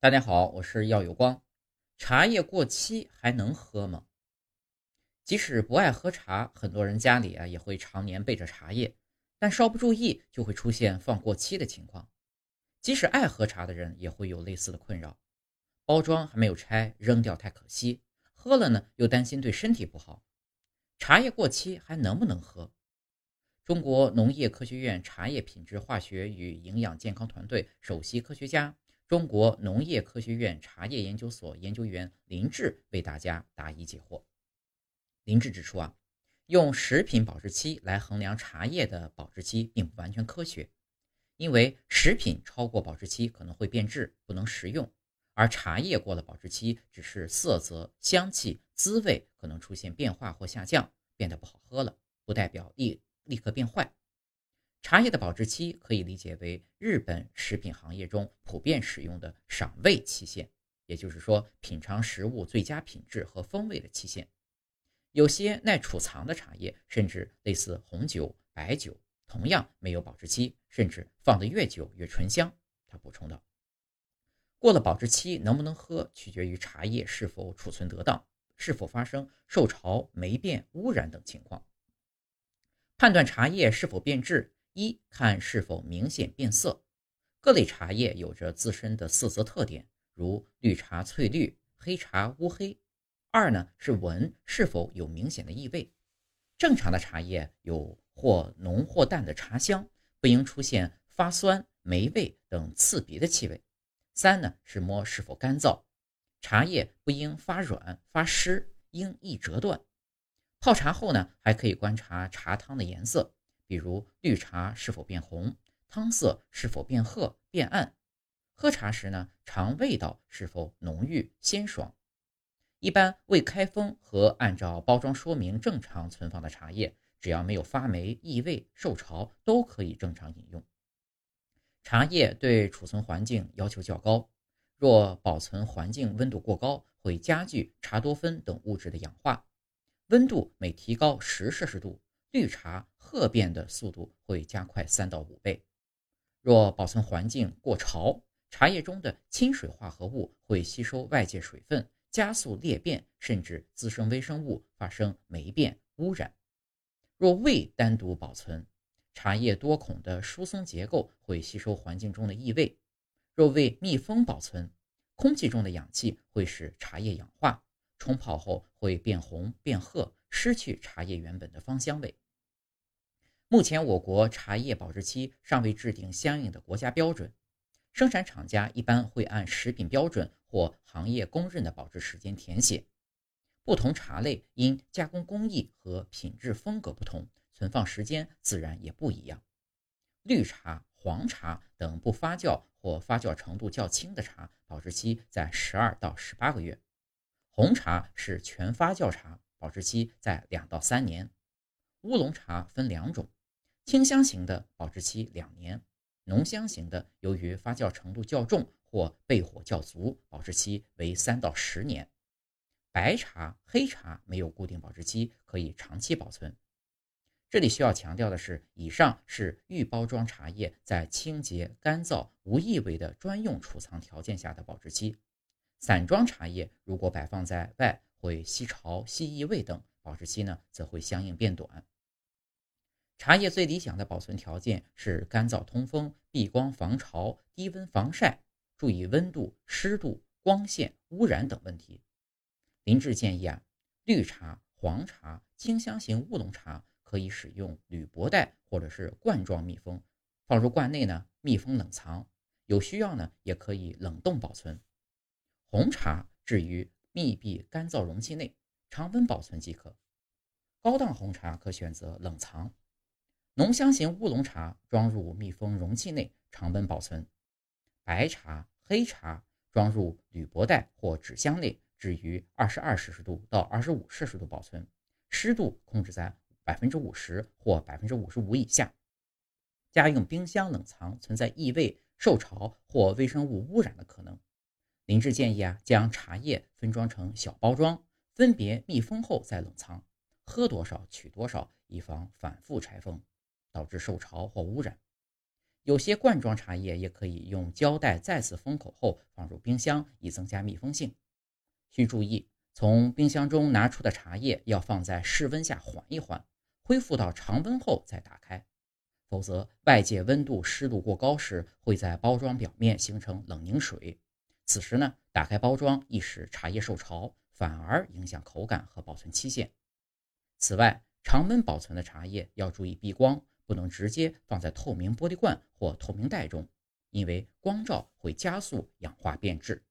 大家好，我是耀有光。茶叶过期还能喝吗？即使不爱喝茶，很多人家里啊也会常年备着茶叶，但稍不注意就会出现放过期的情况。即使爱喝茶的人也会有类似的困扰：包装还没有拆，扔掉太可惜；喝了呢，又担心对身体不好。茶叶过期还能不能喝？中国农业科学院茶叶品质化学与营养健康团队首席科学家。中国农业科学院茶叶研究所研究员林志为大家答疑解惑。林志指出啊，用食品保质期来衡量茶叶的保质期并不完全科学，因为食品超过保质期可能会变质，不能食用；而茶叶过了保质期，只是色泽、香气、滋味可能出现变化或下降，变得不好喝了，不代表立立刻变坏。茶叶的保质期可以理解为日本食品行业中普遍使用的赏味期限，也就是说，品尝食物最佳品质和风味的期限。有些耐储藏的茶叶，甚至类似红酒、白酒，同样没有保质期，甚至放得越久越醇香。他补充道：“过了保质期能不能喝，取决于茶叶是否储存得当，是否发生受潮、霉变、污染等情况。判断茶叶是否变质。”一看是否明显变色，各类茶叶有着自身的色泽特点，如绿茶翠绿，黑茶乌黑。二呢是闻是否有明显的异味，正常的茶叶有或浓或淡的茶香，不应出现发酸、霉味等刺鼻的气味。三呢是摸是否干燥，茶叶不应发软发湿，应易折断。泡茶后呢还可以观察茶汤的颜色。比如绿茶是否变红，汤色是否变褐变暗，喝茶时呢，尝味道是否浓郁鲜爽。一般未开封和按照包装说明正常存放的茶叶，只要没有发霉异味受潮，都可以正常饮用。茶叶对储存环境要求较高，若保存环境温度过高，会加剧茶多酚等物质的氧化。温度每提高十摄氏度。绿茶褐变的速度会加快三到五倍。若保存环境过潮，茶叶中的亲水化合物会吸收外界水分，加速裂变，甚至滋生微生物，发生霉变污染。若未单独保存，茶叶多孔的疏松结构会吸收环境中的异味。若未密封保存，空气中的氧气会使茶叶氧化，冲泡后会变红变褐。失去茶叶原本的芳香味。目前，我国茶叶保质期尚未制定相应的国家标准，生产厂家一般会按食品标准或行业公认的保质时间填写。不同茶类因加工工艺和品质风格不同，存放时间自然也不一样。绿茶、黄茶等不发酵或发酵程度较轻的茶，保质期在十二到十八个月；红茶是全发酵茶。保质期在两到三年，乌龙茶分两种，清香型的保质期两年，浓香型的由于发酵程度较重或焙火较足，保质期为三到十年。白茶、黑茶没有固定保质期，可以长期保存。这里需要强调的是，以上是预包装茶叶在清洁、干燥、无异味的专用储藏条件下的保质期。散装茶叶如果摆放在外，会吸潮、吸异味等，保质期呢则会相应变短。茶叶最理想的保存条件是干燥通风、避光防潮、低温防晒，注意温度、湿度、光线、污染等问题。林志建议啊，绿茶、黄茶、清香型乌龙茶可以使用铝箔袋或者是罐装密封，放入罐内呢密封冷藏，有需要呢也可以冷冻保存。红茶置于。密闭干燥容器内常温保存即可。高档红茶可选择冷藏。浓香型乌龙茶装入密封容器内常温保存。白茶、黑茶装入铝箔袋或纸箱内，置于二十二摄氏度到二十五摄氏度保存，湿度控制在百分之五十或百分之五十五以下。家用冰箱冷藏存在异味、受潮或微生物污染的可能。林志建议啊，将茶叶分装成小包装，分别密封后再冷藏，喝多少取多少，以防反复拆封，导致受潮或污染。有些罐装茶叶也可以用胶带再次封口后放入冰箱，以增加密封性。需注意，从冰箱中拿出的茶叶要放在室温下缓一缓，恢复到常温后再打开，否则外界温度湿度过高时，会在包装表面形成冷凝水。此时呢，打开包装易使茶叶受潮，反而影响口感和保存期限。此外，常温保存的茶叶要注意避光，不能直接放在透明玻璃罐或透明袋中，因为光照会加速氧化变质。